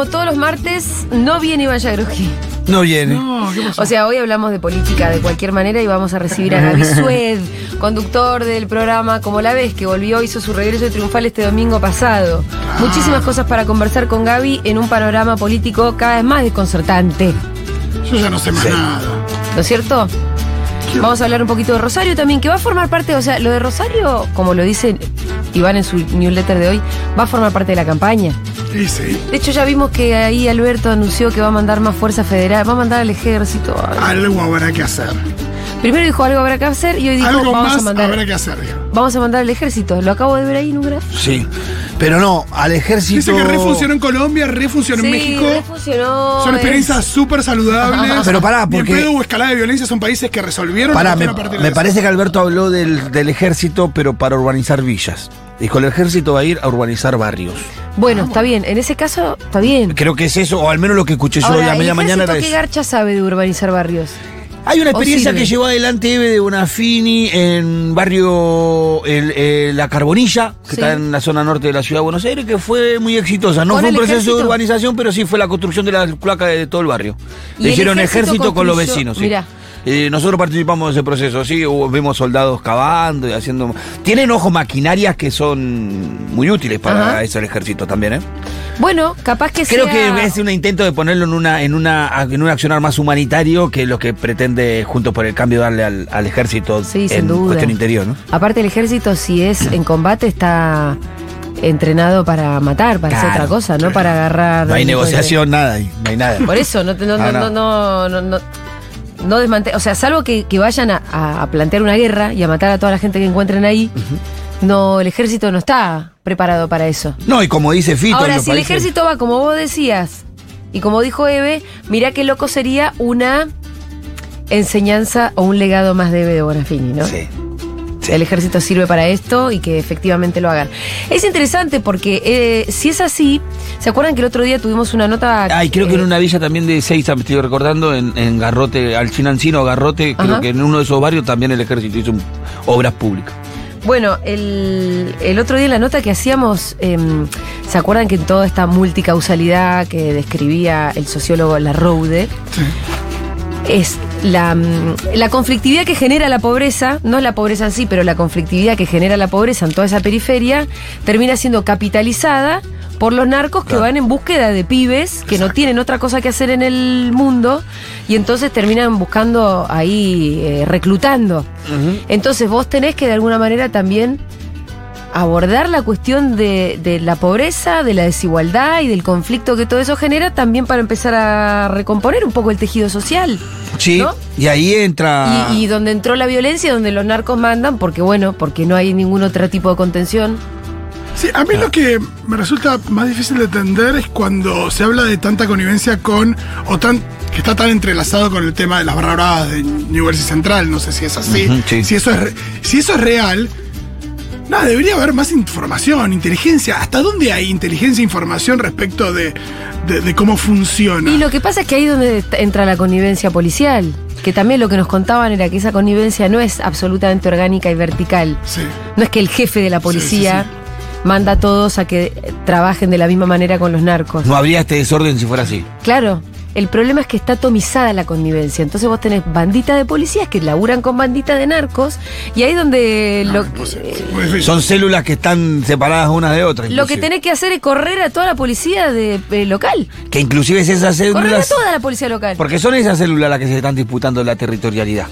como todos los martes, no viene Iván Yagroski. No viene. No, ¿qué pasó? O sea, hoy hablamos de política de cualquier manera y vamos a recibir a Gaby Sued, conductor del programa Como la ves, que volvió, hizo su regreso triunfal este domingo pasado. Muchísimas cosas para conversar con Gaby en un panorama político cada vez más desconcertante. Yo ya no sé más Sí. nada. ¿No es cierto? Vamos a hablar un poquito de Rosario también, que va a formar parte, o sea, lo de Rosario, como lo dice Iván en su newsletter de hoy, va a formar parte de la campaña. Sí, sí. De hecho, ya vimos que ahí Alberto anunció que va a mandar más fuerza federal, va a mandar al ejército. Algo habrá que hacer. Primero dijo algo habrá que hacer y hoy dijo Algo vamos a más mandar. habrá que hacer, dijo. Vamos a mandar al ejército. Lo acabo de ver ahí en un gráfico. Sí. Pero no, al ejército. Dice que refuncionó en Colombia, refuncionó en México. re funcionó. Son experiencias súper saludables. Pero pará, Ni en porque- pedo o escalada de violencia son países que resolvieron Pará, la me, cuestión a partir de me eso. parece que Alberto habló del, del ejército, pero para urbanizar villas. Dijo, el ejército va a ir a urbanizar barrios. Bueno, está bien. En ese caso, está bien. Creo que es eso, o al menos lo que escuché yo hoy Ahora, a ¿el media mañana era qué garcha sabe de urbanizar barrios? Hay una ¿O experiencia que llevó adelante Eve de Bonafini en barrio el- eh, La Carbonilla, que Sí. está en la zona norte de la ciudad de Buenos Aires, que fue muy exitosa. No ¿Con fue un proceso ejército? de urbanización, pero sí fue la construcción de las placas de todo el barrio. ¿Y Le hicieron ejército ejército con los vecinos, sí. Mirá. Eh, nosotros participamos de ese proceso, sí, vimos soldados cavando y haciendo... Tienen ojo maquinarias que son muy útiles para Ajá. ese ejército también, ¿eh? Bueno, capaz que Creo sea... que es un intento de ponerlo en una en una en un accionar más humanitario que lo que pretende junto por el cambio darle al, al ejército Sí, sin en duda. cuestión interior, ¿no? Aparte el ejército, si es en combate, está entrenado para matar, para hacer otra cosa, no para agarrar... No hay negociación, nada no hay nada. Por eso, no, Ah, no, no. no, no, no, no desmante- o sea, salvo que, que vayan a, a- plantear una guerra y a matar a toda la gente que encuentren ahí, no, el ejército no está preparado para eso. No, y como dice Fito, Ahora, si el ejército va como vos decías, y como dijo Eve, mirá qué loco sería una enseñanza o un legado más de Eve de Bonafini, ¿no? Sí. El ejército sirve para esto y que efectivamente lo hagan. Es interesante porque eh, si es así, ¿se acuerdan que el otro día tuvimos una nota... Ay, creo que eh, en una villa también de Seiza, me estoy recordando, en, en Garrote, al Chinancino, Garrote, creo que en uno de esos barrios también el ejército hizo un- obras públicas. Bueno, el, el otro día en la nota que hacíamos, em, ¿se acuerdan que en toda esta multicausalidad que describía el sociólogo Larroude, es la, mm, la conflictividad que genera la pobreza, no la pobreza en sí, pero la conflictividad que genera la pobreza en toda esa periferia, termina siendo capitalizada por los narcos que van en búsqueda de pibes que no tienen otra cosa que hacer en el mundo y entonces terminan buscando ahí, eh, reclutando. Entonces vos tenés que de alguna manera también abordar la cuestión de, de la pobreza, de la desigualdad y del conflicto que todo eso genera también para empezar a recomponer un poco el tejido social. Sí, ¿No? y ahí entra... Y, y donde entró la violencia, donde los narcos mandan, porque bueno, porque no hay ningún otro tipo de contención. Sí, a mí lo que me resulta más difícil de entender es cuando se habla de tanta connivencia con, o tan, que está tan entrelazado con el tema de las barra bravas de New Jersey Central, no sé si es así, sí. si, eso es, re- si eso es real, nada, debería haber más información, inteligencia, ¿hasta dónde hay inteligencia e información respecto de, de- de cómo funciona? Y lo que pasa es que ahí es donde entra la connivencia policial, que también lo que nos contaban era que esa connivencia no es absolutamente orgánica y vertical. Sí. No es que el jefe de la policía Sí, sí, manda a todos a que trabajen de la misma manera con los narcos. No habría este desorden si fuera así. Claro, el problema es que está atomizada la connivencia. Entonces vos tenés bandita de policías que laburan con bandita de narcos y ahí es donde lo, Pues, eh. Son células que están separadas unas de otras. lo que tenés que hacer es correr a toda la policía de, eh, local. Que inclusive es esas Correr a células... toda la policía local. Porque son esas células las que se están disputando la territorialidad,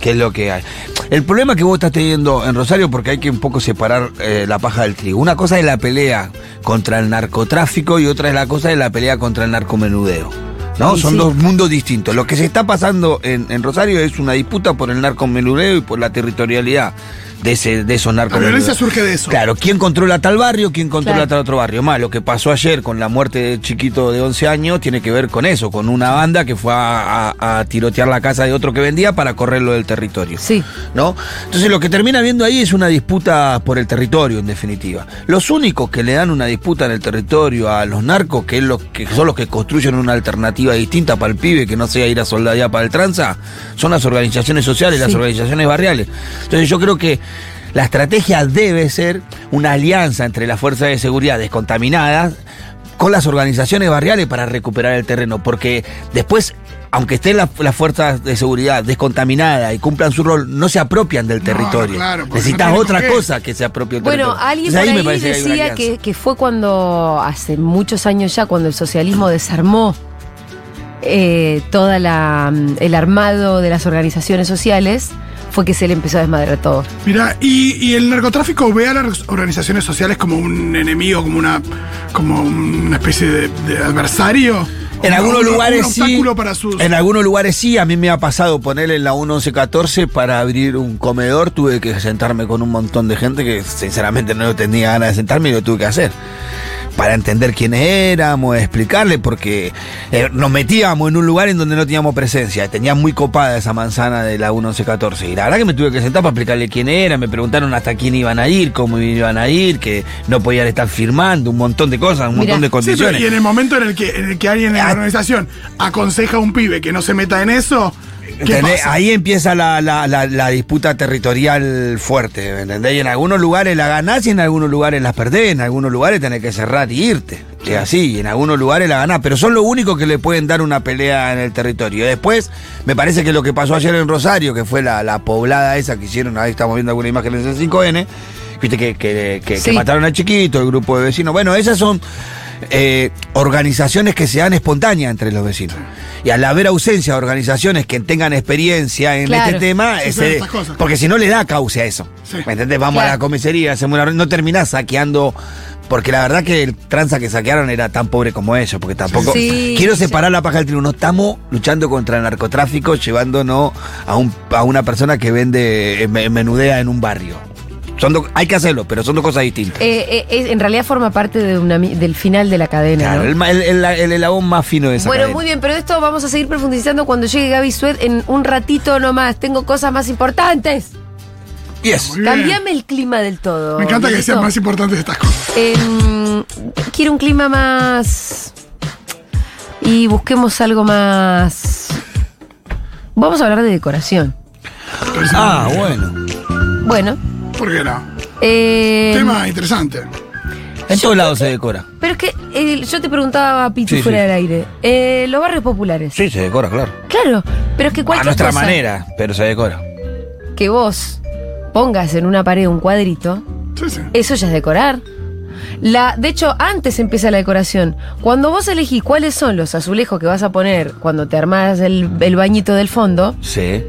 que es lo que hay. El problema que vos estás teniendo en Rosario, porque hay que un poco separar eh, la paja del trigo. Una cosa es la pelea contra el narcotráfico y otra es la cosa de la pelea contra el narcomenudeo. ¿No? Son sí. dos mundos distintos. Lo que se está pasando en, en Rosario es una disputa por el narcomenudeo y por la territorialidad de, ese, de esos La narcomenudeos. violencia surge de eso. Claro, ¿quién controla tal barrio? ¿Quién controla Claro. tal otro barrio? Más, lo que pasó ayer con la muerte del chiquito de 11 años tiene que ver con eso, con una banda que fue a, a- a tirotear la casa de otro que vendía para correrlo del territorio. Sí. ¿No? Entonces lo que termina viendo ahí es una disputa por el territorio, en definitiva. Los únicos que le dan una disputa en el territorio a los narcos, que, es los que son los que construyen una alternativa distinta para el pibe, que no sea ir a soldadear para el tranza, son las organizaciones sociales, las organizaciones barriales. Entonces yo creo que la estrategia debe ser una alianza entre las fuerzas de seguridad descontaminadas con las organizaciones barriales para recuperar el terreno, porque después, aunque estén las, las fuerzas de seguridad descontaminadas y cumplan su rol, no se apropian del No, territorio. claro, Necesitas no otra qué. cosa que se apropie del Bueno, territorio. alguien Entonces, por ahí decía que, que fue cuando, hace muchos años ya, cuando el socialismo desarmó eh, toda la mm, el armado de las organizaciones sociales, fue que se le empezó a desmadrar todo. Mira, y, y el narcotráfico ve a las organizaciones sociales como un enemigo, como una, como una especie de, de adversario. En algunos un- lugares sí. obstáculo para sus. En algunos lugares sí. A mí me ha pasado ponerle en la 1114 para abrir un comedor. Tuve que sentarme con un montón de gente que sinceramente no tenía ganas de sentarme y lo tuve que hacer. Para entender quiénes éramos, explicarle, porque eh, nos metíamos en un lugar en donde no teníamos presencia. Tenía muy copada esa manzana de la 1114. Y la verdad que me tuve que sentar para explicarle quién era. Me preguntaron hasta quién iban a ir, cómo iban a ir, que no podían estar firmando, un montón de cosas, un Mirá. montón de Sí, pero condiciones. y en el momento en el que, en el que alguien en la Ah. organización aconseja a un pibe que no se meta en eso, ¿qué Ahí empieza la, la- la- la disputa territorial fuerte, ¿me ¿entendés? Y en algunos lugares la ganás y en algunos lugares la perdés, en algunos lugares tenés que cerrar y irte. Es así, y en algunos lugares la ganás, pero son lo único que le pueden dar una pelea en el territorio. Después, me parece que lo que pasó ayer en Rosario, que fue la, la poblada esa que hicieron, ahí estamos viendo algunas imágenes en 5N, viste que, que- que- mataron al chiquito, el grupo de vecinos. Bueno, esas son eh, organizaciones que se dan espontáneas entre los vecinos. Y al haber ausencia de organizaciones que tengan experiencia en Claro. este tema, ese- cosas. porque si no le da cauce a eso. Sí. ¿Me entendés? Vamos a la comisaría, hacemos una reunión, no terminás saqueando. Porque la verdad que el tranza que saquearon era tan pobre como ellos, porque tampoco. Sí, quiero sí. separar la paja del trigo. No estamos luchando contra el narcotráfico, llevándonos a, un, a una persona que vende eh, me- menudea en un barrio. Son do- hay que hacerlo, pero son dos cosas distintas. Eh, eh, en realidad forma parte de una del final de la cadena. Claro, ¿no? el, el, el- más fino de esa Bueno, cadena. muy bien, pero esto vamos a seguir profundizando cuando llegue Gaby Sued en un ratito nomás. Tengo cosas más importantes. Yes. Cambiame el clima del todo. Me encanta que sean más importantes estas cosas. Em, quiero un clima más. Y busquemos algo más. Vamos a hablar de decoración. Ah, bueno. Bueno. ¿Por qué no? eh, Tema interesante. En todos lados se decora. pero es que eh, yo te preguntaba, Pitu, Sí, fuera sí. del aire. Eh, los barrios populares. Sí, se decora, claro. Claro, pero es que A cualquier nuestra cosa manera, pero se decora. que vos pongas en una pared un cuadrito, Sí, sí. eso ya es decorar. La, de hecho, antes empieza la decoración. Cuando vos elegís cuáles son los azulejos que vas a poner cuando te armás el, el bañito del fondo, Sí.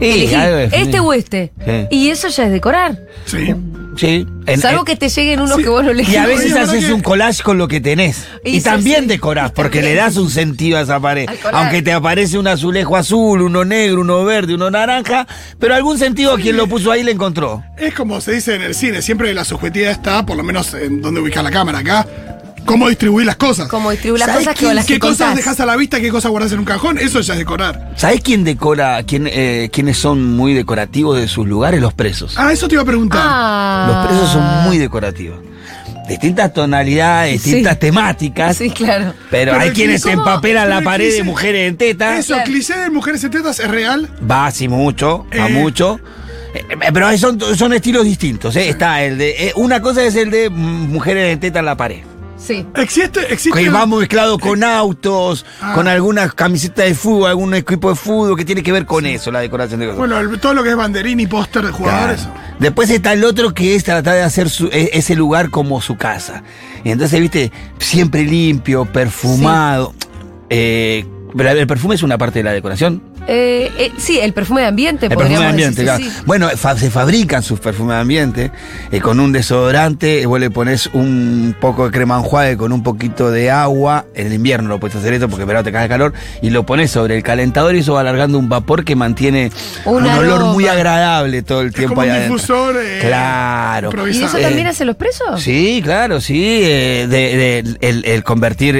Elegí algo definido. este o este. Sí. Y eso ya es decorar. Sí. Sí. En- Salvo en- que te lleguen unos sí. que vos no elegís. y a veces Oye, ¿verdad haces que- un collage con lo que tenés. Y Y, sí, también sí. decorás, porque le das un sentido a esa pared. Al collage. Aunque te aparece un azulejo azul, uno negro, uno verde, uno naranja, pero algún sentido a quien lo puso ahí le encontró. Es como se dice en el cine, siempre la subjetividad está, por lo menos en donde ubicar la cámara acá, cómo distribuir las cosas. Como distribuir las ¿Sabés cosas que las ¿Qué que cosas contás? dejas a la vista, qué cosas guardas en un cajón? Eso ya es decorar. ¿Sabés quién decora, quién, eh, quiénes son muy decorativos de sus lugares? Los presos. Ah, eso te iba a preguntar. Ah. Los presos son muy decorativos. Distintas tonalidades, distintas Sí. temáticas. Sí, claro. Pero Pero, hay quienes empapelan la pared de mujeres en tetas. Eso, claro. cliché de mujeres en tetas es real. Va así mucho, a Eh. mucho. Eh, eh, Pero son, son estilos distintos. ¿eh? Está el de. una cosa es el de mujeres en teta en la pared. Sí. Existe, existe. Que va mezclado con autos, Ah. con algunas camisetas de fútbol, algún equipo de fútbol que tiene que ver con eso, la decoración de cosas. Bueno, el- todo lo que es banderín y póster de jugadores. Claro. Después está el otro que es tratar de hacer su- e- ese lugar como su casa. Y entonces, viste, siempre limpio, perfumado. Eh, pero el perfume es una parte de la decoración. Eh, eh, sí, el perfume de ambiente, El perfume de ambiente, decir, claro. sí, sí. Bueno, fa- se fabrican sus perfumes de ambiente eh, con un desodorante, eh, vos le pones un poco de crema enjuague con un poquito de agua, en el invierno no puedes hacer esto porque en verano te cae el calor, y lo pones sobre el calentador y eso va alargando un vapor que mantiene Un un, olor muy agradable todo el Es tiempo como ahí un adentro. difusor. eh, Claro. ¿Y eso también Eh, hacen los presos? Sí, claro, sí. eh, de- de- el, el convertir.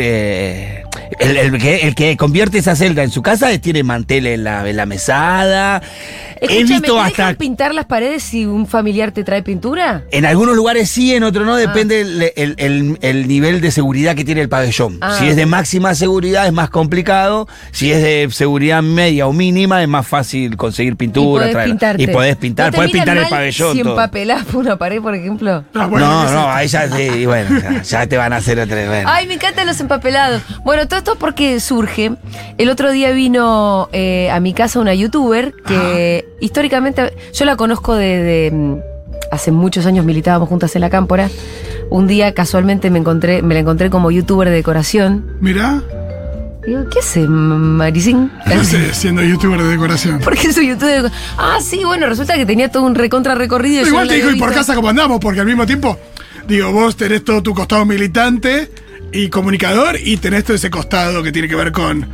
El, el que, el que convierte esa celda en su casa eh, tiene mantel en la, en la mesada. Escúchame, visto ¿te hasta- dejan pintar las paredes si un familiar te trae pintura? En algunos lugares sí, en otros no, Ah. depende el, el- el- el nivel de seguridad que tiene el pabellón. Ah. Si es de máxima seguridad es más complicado, si es de seguridad media o mínima es más fácil conseguir y pintura. podés traerla. pintarte. Y podés pintar, ¿No te podés pintar el pabellón. Si empapelás por una pared, por ejemplo. Ah, bueno, no, ¿qué es no, esto? ahí ya, sí, bueno, ya, ya te van a hacer otra vez. bueno. Ay, me encantan los empapelados. Bueno, todo esto porque surge. El otro día vino eh, a mi casa una youtuber que históricamente yo la conozco de, de, mm, hace muchos años militábamos juntas en la cámpora. Un día casualmente me encontré, me la encontré como youtuber de decoración. Mirá, Digo, ¿qué hace, Maricín? ¿qué hace siendo youtuber de decoración? Porque soy youtuber de Ah, sí, bueno, resulta que tenía todo un recontra recorrido. Igual te digo, ¿y por casa cómo andamos? Porque al mismo tiempo, digo, vos tenés todo tu costado militante y comunicador y tenés todo ese costado que tiene que ver con,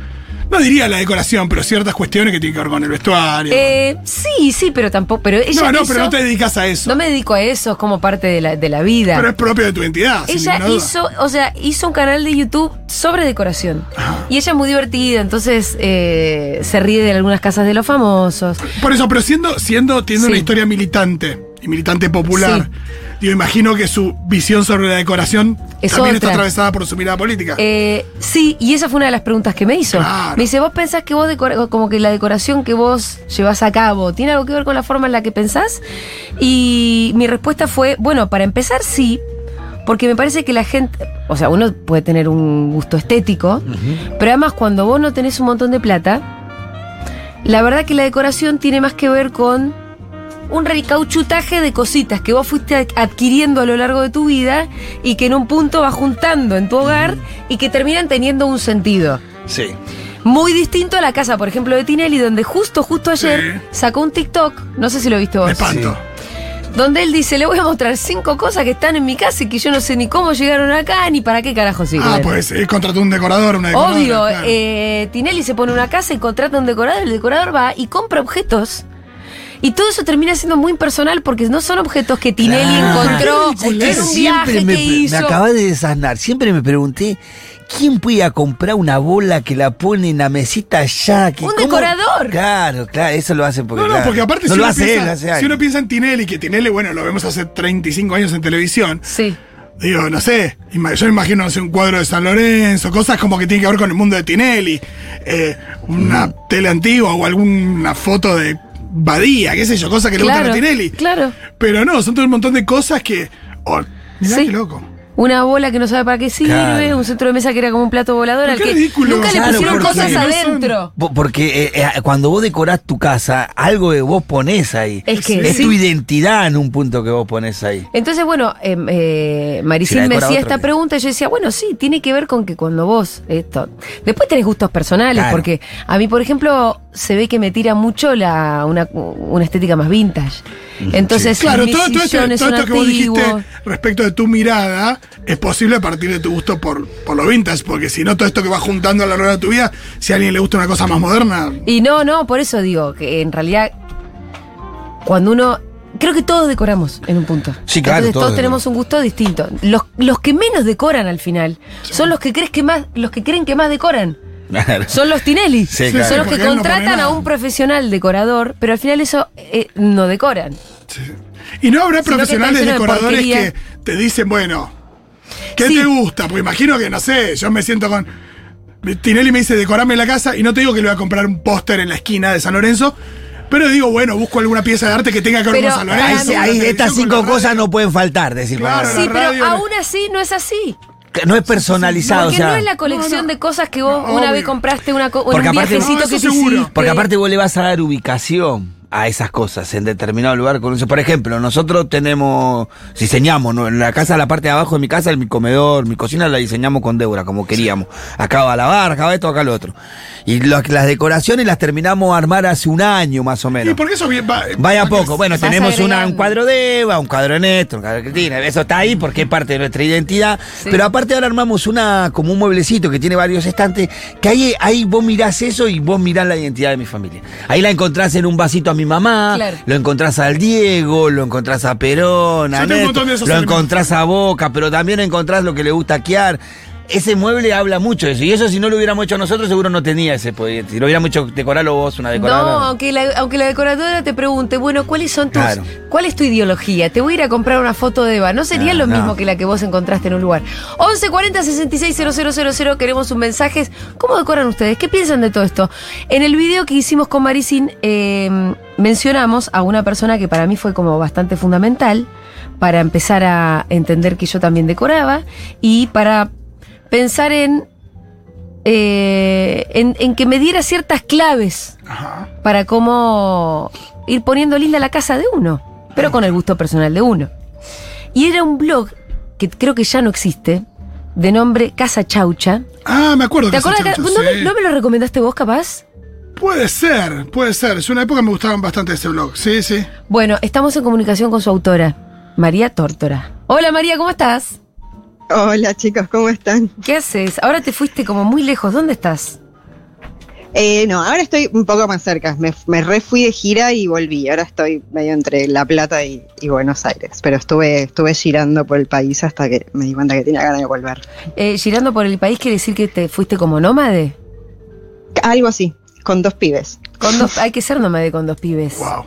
no diría la decoración, pero ciertas cuestiones que tienen que ver con el vestuario. Eh, sí, sí, pero tampoco. Pero ella no, no, hizo- pero no te dedicas a eso. no me dedico a eso, es como parte de la, de la vida. pero es propio de tu identidad. Ella hizo, o sea, hizo un canal de YouTube sobre decoración. Y ella es muy divertida, entonces eh, se ríe de algunas casas de los famosos. Por eso, pero siendo, siendo, tiene Sí. una historia militante y militante popular, Sí. Digo, imagino que su visión sobre la decoración Es también está atravesada por su mirada política. Eh, sí, y esa fue una de las preguntas que me hizo. Claro. Me dice, ¿vos pensás que vos decora- como que la decoración que vos llevas a cabo tiene algo que ver con la forma en la que pensás? Y mi respuesta fue, bueno, para empezar sí, porque me parece que la gente, o sea, uno puede tener un gusto estético, pero además cuando vos no tenés un montón de plata, la verdad que la decoración tiene más que ver con un recauchutaje de cositas que vos fuiste ad- adquiriendo a lo largo de tu vida y que en un punto vas juntando en tu hogar y que terminan teniendo un sentido. Sí. Muy distinto a la casa, por ejemplo, de Tinelli, donde justo, justo ayer Sí. sacó un TikTok, no sé si lo viste vos, Me espanto. donde él dice, le voy a mostrar cinco cosas que están en mi casa y que yo no sé ni cómo llegaron acá ni para qué carajo sirven. Ah, pues eh, contrató un decorador, una decoradora. Obvio, claro. eh, Tinelli se pone una casa y contrata un decorador, el decorador va y compra objetos. Y todo eso termina siendo muy impersonal porque no son objetos que Tinelli Claro. encontró ¿Sabes en un Siempre viaje me, que hizo. me acabas de desasnar. Siempre me pregunté, ¿quién puede ir a comprar una bola que la pone en la mesita allá? Que, Un ¿cómo? decorador. Claro, claro, eso lo hacen porque. No, no, claro, porque aparte no si, lo uno hace piensa, lo hace si alguien. uno piensa en Tinelli, que Tinelli, bueno, lo vemos hace 35 años en televisión, Sí. digo, no sé, yo me imagino no sé, un cuadro de San Lorenzo, cosas como que tienen que ver con el mundo de Tinelli, eh, una tele antigua o alguna foto de Badía, qué sé yo, cosas que le Claro, gustan a Tinelli. claro. Pero no, son todo un montón de cosas que... Oh, mirá Sí. qué loco. Una bola que no sabe para qué sirve, Claro. un centro de mesa que era como un plato volador al qué que ridículo. nunca le pusieron porque- cosas no adentro. Po- Porque eh, eh, cuando vos decorás tu casa, algo que vos pones ahí. Es que es sí. tu identidad en un punto que vos pones ahí. Entonces, bueno, eh, eh, Si me hacía esta pregunta y yo decía, bueno, sí, tiene que ver con que cuando vos esto. Después tenés gustos personales, Claro. porque a mí, por ejemplo, se ve que me tira mucho la, una, una estética más vintage. Entonces, Claro, todo, todo esto, todo esto que vos dijiste respecto de tu mirada es posible a partir de tu gusto por, por lo vintage, porque si no, todo esto que vas juntando a lo largo de tu vida, si a alguien le gusta una cosa más moderna, Y no, no, por eso digo que en realidad, cuando uno. Creo que todos decoramos en un punto. Sí, claro, Entonces, todos todos tenemos un gusto distinto. Los, los que menos decoran al final son los que crees que más, los que creen que más decoran. Claro. Son los Tinelli. Sí, Son los que no contratan a un profesional decorador, pero al final eso eh, no decoran. Y no habrá Sino profesionales de decoradores que te dicen, bueno, ¿qué Sí. te gusta? Porque imagino que, no sé, yo me siento con. Tinelli me dice, decorame la casa, y no te digo que le voy a comprar un póster en la esquina de San Lorenzo, pero digo, bueno, busco alguna pieza de arte que tenga que ver con San Lorenzo. Ahí, estas cinco cosas no pueden faltar, decir Claro, Sí, pero aún así no es así. No es personalizado, Porque o sea. no es la colección no, no. de cosas que vos No, una obvio. vez compraste una co- un aparte- viajecito No, que te hiciste. Porque aparte vos le vas a dar ubicación a esas cosas en determinado lugar. Con eso. Por ejemplo, nosotros tenemos, diseñamos, ¿no? en la casa, la parte de abajo de mi casa, mi comedor, mi cocina la diseñamos con Débora, como queríamos. Acá va la barra, acá va esto, acá lo otro. Y las decoraciones las terminamos a armar hace un año más o menos. ¿Y por qué eso bien va? Vaya va- poco. Bueno, tenemos una- un cuadro de Eva, un cuadro de Néstor, un cuadro de Cristina. Eso está ahí porque es parte de nuestra identidad. Sí. Pero aparte ahora armamos una como un mueblecito que tiene varios estantes. Que ahí, ahí vos mirás eso y vos mirás la identidad de mi familia. Ahí la encontrás en un vasito a mi mamá, Claro. lo encontrás al Diego, lo encontrás a Perón, a lo encontrás a Boca, pero también encontrás lo que le gusta a Kiar. Ese mueble habla mucho de eso. Y eso si no lo hubiéramos hecho nosotros, seguro no tenía ese poder. Si lo hubiéramos hecho decorarlo vos, una decoradora. No, aunque la, aunque la decoradora te pregunte, bueno, ¿cuáles son tus. Claro. ¿Cuál es tu ideología? Te voy a ir a comprar una foto de Eva. No sería Ah, lo no. mismo que la que vos encontraste en un lugar. 11 40 66 000, queremos un mensaje. ¿Cómo decoran ustedes? ¿Qué piensan de todo esto? En el video que hicimos con Maricín, eh, mencionamos a una persona que para mí fue como bastante fundamental para empezar a entender que yo también decoraba y para pensar en, eh, en, en que me diera ciertas claves Ajá. para cómo ir poniendo linda la casa de uno, pero con el gusto personal de uno. Y era un blog que creo que ya no existe, de nombre Casa Chaucha. Ah, me acuerdo ¿Te acuerdas? que- chanchó, ¿No, me, no me lo recomendaste vos, capaz? Puede ser, puede ser. Es una época que me gustaba bastante ese blog. Sí, sí. Bueno, estamos en comunicación con su autora, María Tórtora. Hola María, ¿cómo estás? Hola chicos, ¿cómo están? ¿Qué haces? Ahora te fuiste como muy lejos. ¿Dónde estás? Eh, no, ahora estoy un poco más cerca. Me, me re fui de gira y volví. Ahora estoy medio entre La Plata y, y Buenos Aires. Pero estuve, estuve girando por el país hasta que me di cuenta que tenía ganas de volver. Eh, girando por el país quiere decir que te fuiste como nómade. Algo así, con dos pibes. Con dos, hay que ser nómade con dos pibes. Wow.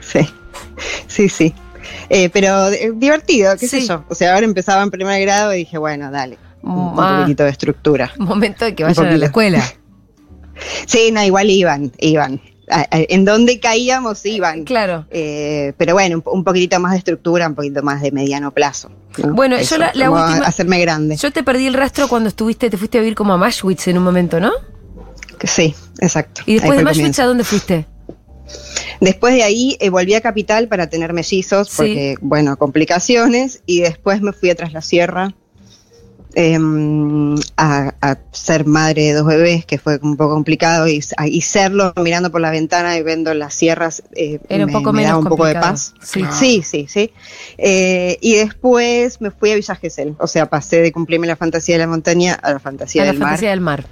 Sí, sí, sí. Eh, pero eh, divertido, qué Sí. sé yo. O sea, ahora empezaba en primer grado y dije, bueno, dale. Un, Ah. poquitito de estructura. Momento de que Un vayan a la poquito. escuela. Sí, no, igual iban, iban. En donde caíamos, iban. Claro. Eh, pero bueno, un, un poquitito más de estructura, un poquito más de mediano plazo. ¿no? Bueno, yo Eso, la- la como a- última- hacerme grande. Yo te perdí el rastro cuando estuviste, te fuiste a vivir como a Mashwitz en un momento, ¿no? Sí, exacto. Y después de Mashwitz. ¿a dónde fuiste? Después de ahí eh, volví a Capital para tener mellizos, Sí. porque, bueno, complicaciones, y después me fui a Tras la Sierra em, a, a ser madre de dos bebés, que fue un poco complicado, y, y serlo mirando por la ventana y viendo las sierras eh, Era un me- poco me menos daba un poco de complicado. paz. Sí. Sí, sí, sí. Eh, y después me fui a Villa Gesell. O sea, pasé de cumplirme la fantasía de la montaña a la fantasía a la del mar. fantasía del mar.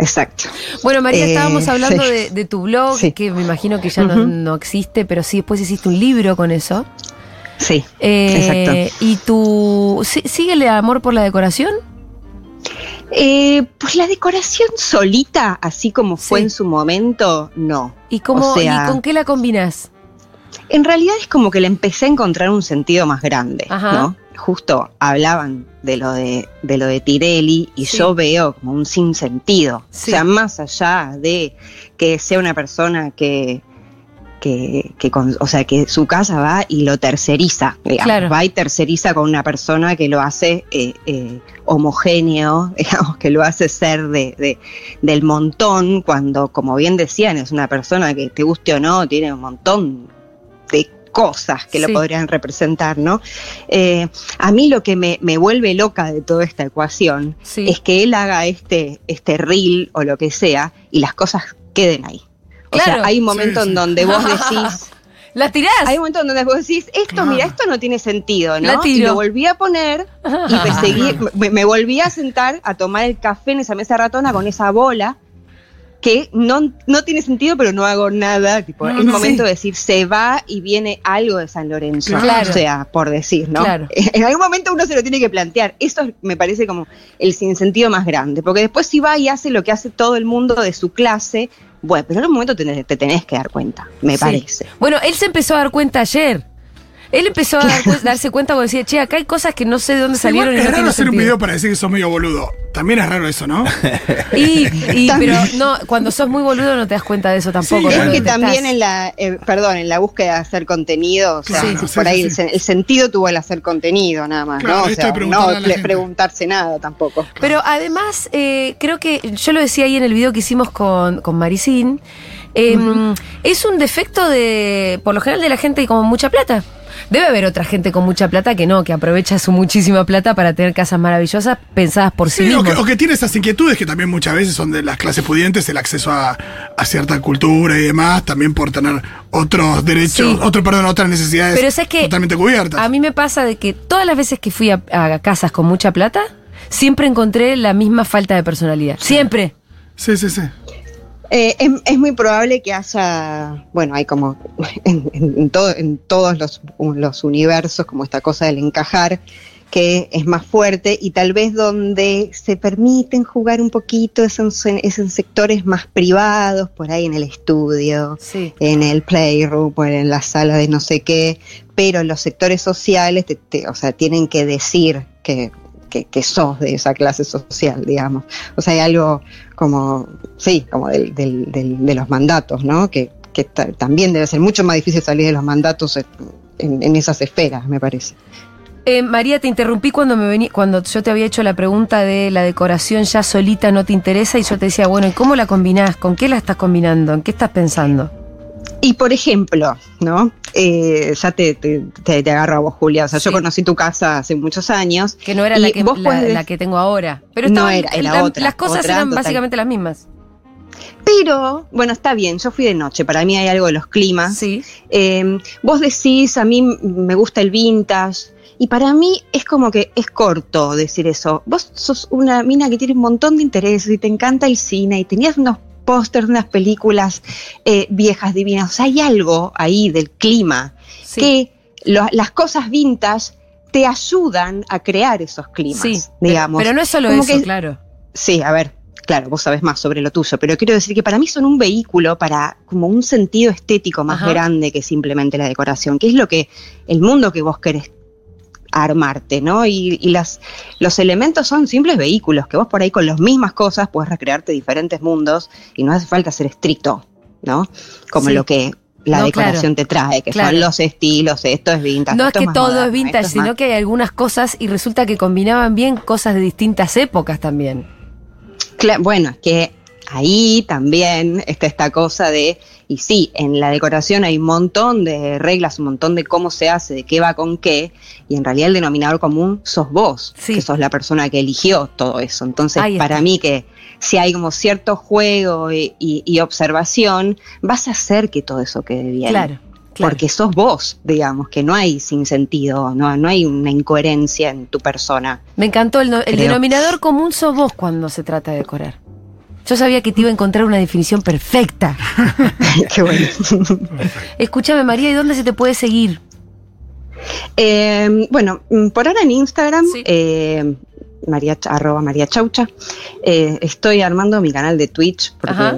Exacto. Bueno, María, Eh, estábamos hablando sí. de, de tu blog, Sí. que me imagino que ya no, no existe, pero sí, después hiciste un libro con eso. Sí, Eh, exacto. ¿Y tu. ¿sí- ¿Sigue el amor por la decoración? Eh, pues la decoración solita, así como fue en su momento, no. ¿Y, cómo, O sea- ¿y con qué la combinas? En realidad es como que le empecé a encontrar un sentido más grande, Ajá. ¿no? Justo hablaban de lo de, de lo de Tirelli y Sí. yo veo como un sinsentido. Sí. O sea, más allá de que sea una persona que, que, que con- o sea, que su casa va y lo terceriza, digamos, Claro. va y terceriza con una persona que lo hace eh, eh, homogéneo, digamos, que lo hace ser de, de- del montón, cuando, como bien decían, es una persona que te guste o no, tiene un montón cosas que Sí. lo podrían representar, ¿no? Eh, a mí lo que me, me vuelve loca de toda esta ecuación Sí. es que él haga este, este reel o lo que sea y las cosas queden ahí. O Claro. sea, hay un momento Sí, en donde vos decís, ¿La tirás? hay un momento en donde vos decís, esto, mira, esto no tiene sentido, La ¿no? tiro. Y lo volví a poner y me, seguí- me, me volví a sentar a tomar el café en esa mesa ratona con esa bola que no, no tiene sentido, pero no hago nada. Tipo, No, es no, momento sí. de decir, se va y viene algo de San Lorenzo. Claro. O sea, por decir, ¿no? Claro. En algún momento uno se lo tiene que plantear. Eso me parece como el sinsentido más grande. Porque después si va y hace lo que hace todo el mundo de su clase, bueno, pero en algún momento te, tenés- te tenés que dar cuenta, me Sí. parece. Bueno, él se empezó a dar cuenta ayer. Él empezó a dar cu- darse cuenta cuando decía, che, acá hay cosas que no sé de dónde Sí, igual salieron y es no raro hacer un video para decir que sos medio boludo. También es raro eso, ¿no? Y, pero no, cuando sos muy boludo no te das cuenta de eso tampoco. Sí. Es que Estás- también en la, eh, perdón, en la búsqueda de hacer contenido, o sea, Claro, por sí, ahí sí, el, el sentido tuvo el hacer contenido nada más, Claro, ¿no? O sea, no preguntarse nada tampoco. Pero además, eh, creo que yo lo decía ahí en el video que hicimos con, con Maricín, eh, es un defecto de, por lo general, de la gente con mucha plata. Debe haber otra gente con mucha plata que no, que aprovecha su muchísima plata para tener casas maravillosas pensadas por sí, Sí, o, mismos. que, o que tiene esas inquietudes que también muchas veces son de las clases pudientes, el acceso a, a cierta cultura y demás, también por tener otros derechos, Sí. otro, perdón, otras necesidades Pero es que totalmente cubiertas. A mí me pasa de que todas las veces que fui a, a casas con mucha plata, siempre encontré la misma falta de personalidad. Siempre. Sí, sí, sí. Eh, es, es muy probable que haya, bueno, hay como en, en- en todo- en todos los, los universos, como esta cosa del encajar, que es más fuerte y tal vez donde se permiten jugar un poquito es en, es en sectores más privados, por ahí en el estudio, Sí. en el playroom, en la sala de no sé qué, pero los sectores sociales, te- te- o sea, tienen que decir que, que, sos de esa clase social, digamos. O sea, hay algo como, sí, como del, del- del- de los mandatos, ¿no? Que, que ta- también debe ser mucho más difícil salir de los mandatos en, en- en esas esferas, me parece. Eh, María, te interrumpí cuando me vení, cuando yo te había hecho la pregunta de la decoración ya solita no te interesa y yo te decía, bueno, ¿y cómo la combinás? ¿Con qué la estás combinando? ¿En qué estás pensando? Y por ejemplo, ¿no? Eh, ya te, te, te- te agarro a vos, Julia. O sea, Sí. yo conocí tu casa hace muchos años. Que no era la que, vos la, podés- la que tengo ahora. Pero No era, era la- otra, Las cosas otra, eran total. básicamente las mismas. Pero, bueno, está bien, yo fui de noche. Para mí hay algo de los climas. Sí. Eh, vos decís, a mí me gusta el vintage. Y para mí es como que es corto decir eso. Vos sos una mina que tiene un montón de intereses y te encanta el cine y tenías unos pósters de unas películas eh, viejas divinas. O sea, hay algo ahí del clima Sí. que lo- las cosas vintage te ayudan a crear esos climas, sí. digamos. Pero, no es solo Como eso, que- claro. Sí, a ver, claro, vos sabés más sobre lo tuyo, pero quiero decir que para mí son un vehículo para como un sentido estético más Ajá. grande que simplemente la decoración, que es lo que el mundo que vos querés armarte, ¿no? Y, y las, los elementos son simples vehículos, que vos por ahí con las mismas cosas puedes recrearte diferentes mundos y no hace falta ser estricto, ¿no? Como Sí. lo que la No, decoración te trae, que Claro. son los estilos, esto es vintage. No es que todo moderno, es vintage, es sino que hay algunas cosas y resulta que combinaban bien cosas de distintas épocas también. Cla- bueno, es que ahí también está esta cosa de, y sí, en la decoración hay un montón de reglas, un montón de cómo se hace, de qué va con qué, y en realidad el denominador común sos vos, Sí. que sos la persona que eligió todo eso. Entonces, para mí que si hay como cierto juego y, y- y observación, vas a hacer que todo eso quede bien. Claro, claro. Porque sos vos, digamos, que no hay sin sentido, no, no hay una incoherencia en tu persona. Me encantó el, no- el denominador común sos vos cuando se trata de decorar. Yo sabía que te iba a encontrar una definición perfecta. Qué bueno. Escúchame, María, ¿y dónde se te puede seguir? Eh, bueno, mm, por ahora en Instagram, Sí. eh, María, arroba María Chaucha. Eh, estoy armando mi canal de Twitch porque Ajá.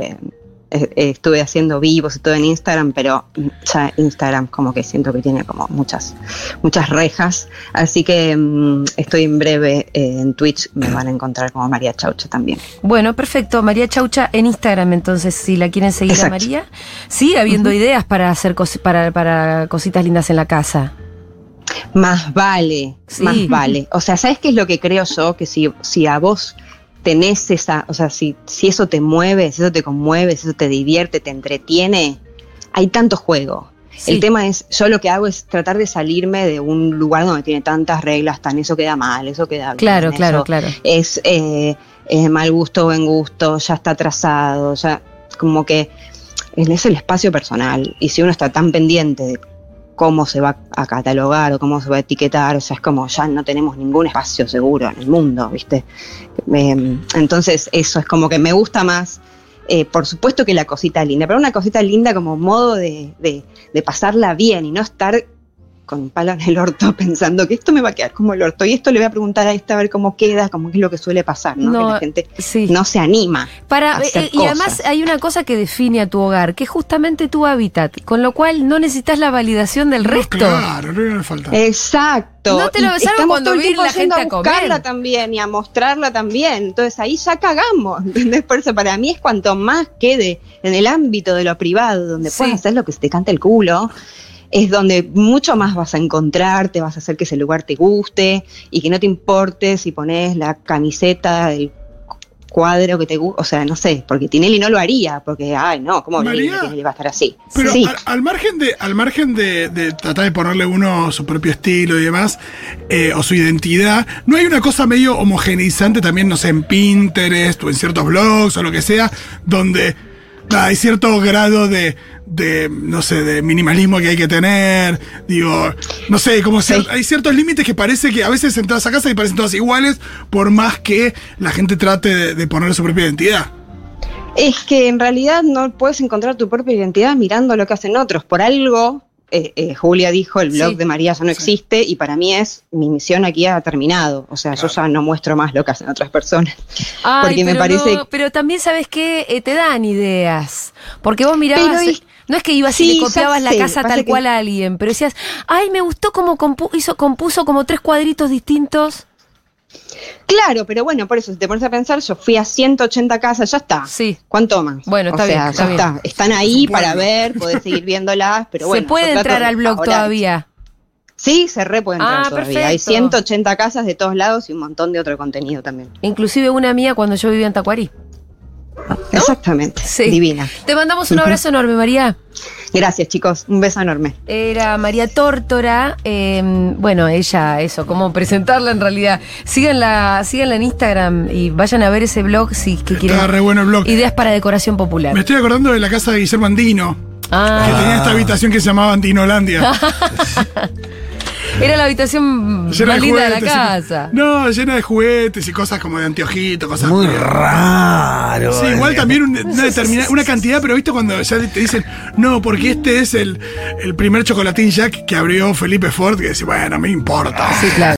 Estuve haciendo vivos y todo en Instagram, pero ya Instagram como que siento que tiene como muchas, muchas rejas. Así que mm, estoy en breve eh, en Twitch, me van a encontrar como María Chaucha también. Bueno, perfecto. María Chaucha en Instagram, entonces, si la quieren seguir a. María. Sigue habiendo ideas para hacer cos- para, para cositas lindas en la casa. Más vale, Sí. más vale. O sea, ¿sabes qué es lo que creo yo? Que si, si a vos tenés esa, o sea, si, si eso te mueve, si eso te conmueve, si eso te divierte, te entretiene, hay tanto juego. Sí. El tema es, yo lo que hago es tratar de salirme de un lugar donde tiene tantas reglas, tan eso queda mal, eso queda bien. Claro, claro, claro. Es eh, mal gusto, buen gusto, ya está atrasado, ya como que es el espacio personal. Y si uno está tan pendiente de cómo se va a catalogar o cómo se va a etiquetar, o sea, es como ya no tenemos ningún espacio seguro en el mundo, ¿viste? Eh, entonces, eso es como que me gusta más. eh, por supuesto que la cosita linda, pero una cosita linda como modo de, de- de pasarla bien y no estar con un palo en el orto pensando que esto me va a quedar como el orto y esto le voy a preguntar a esta a ver cómo queda, como es lo que suele pasar, ¿no? No, que la gente Sí. no se anima. Para, hacer eh, y además hay una cosa que define a tu hogar, que es justamente tu hábitat, con lo cual no necesitas la validación del No, resto. Claro, no le falta. Exacto. No te lo- salvo estamos cuando todo el viene tiempo la gente a comer. buscarla también y a mostrarla también. Entonces ahí ya cagamos. ¿entendés? Por eso para mí es cuanto más quede en el ámbito de lo privado, donde Sí. puedas hacer lo que se te cante el culo, es donde mucho más vas a encontrar, te vas a hacer que ese lugar te guste y que no te importe si pones la camiseta del cuadro que te gusta, o sea, no sé, porque Tinelli no lo haría, porque, ay, no, ¿cómo María, Tinelli va a estar así? Pero sí. al, al margen de, al margen de, de tratar de ponerle uno su propio estilo y demás, eh, o su identidad, ¿no hay una cosa medio homogeneizante también, no sé, en Pinterest o en ciertos blogs o lo que sea, donde hay cierto grado de, de, no sé, de minimalismo que hay que tener? Digo, no sé, como Sí. hay ciertos límites que parece que a veces entras a casa y parecen todas iguales, por más que la gente trate de, de poner su propia identidad. Es que en realidad no puedes encontrar tu propia identidad mirando lo que hacen otros. Por algo eh, eh, Julia dijo, el blog Sí. de María ya no existe y para mí es, mi misión aquí ha terminado. O sea, yo ya no muestro más lo que hacen otras personas. Ay, porque me pero parece... no, pero también sabes que te dan ideas. Porque vos mirabas. Pero y- no es que ibas y le copiabas la casa tal que- cual a alguien, pero decías, ay, me gustó compu- hizo, compuso como tres cuadritos distintos. Claro, pero bueno, por eso, si te pones a pensar, yo fui a 180 casas, ya está. Sí. ¿Cuánto más? Bueno, está o sea, bien, está ya bien. está. Están ahí Bueno. para ver, podés seguir viéndolas, pero bueno. Se puede entrar al blog ahora- todavía. Sí, se re puede entrar Ah, todavía. Hay perfecto. 180 casas de todos lados y un montón de otro contenido también. Inclusive una mía cuando yo vivía en Tacuarí. Exactamente. Sí. Divina. Te mandamos un abrazo enorme, María. Gracias, chicos. Un beso enorme. Era María Tórtora. eh, bueno, ella, eso, cómo presentarla en realidad. Síganla, síganla en Instagram y vayan a ver ese blog si que quieren. Está re bueno el blog. Ideas para decoración popular. Me estoy acordando de la casa de Guillermo Andino, que Ah, tenía esta habitación que se llamaba Andinolandia. era la habitación llena más linda de la juguetes y- casa. no, llena de juguetes y cosas como de anteojito, cosas Muy raro. Sí, igual eh. también un- una, determinada, una cantidad, pero viste cuando ya te dicen, no, porque este es el, el primer chocolatín Jack que abrió Felipe Ford, que dice, bueno, me importa. Sí, claro.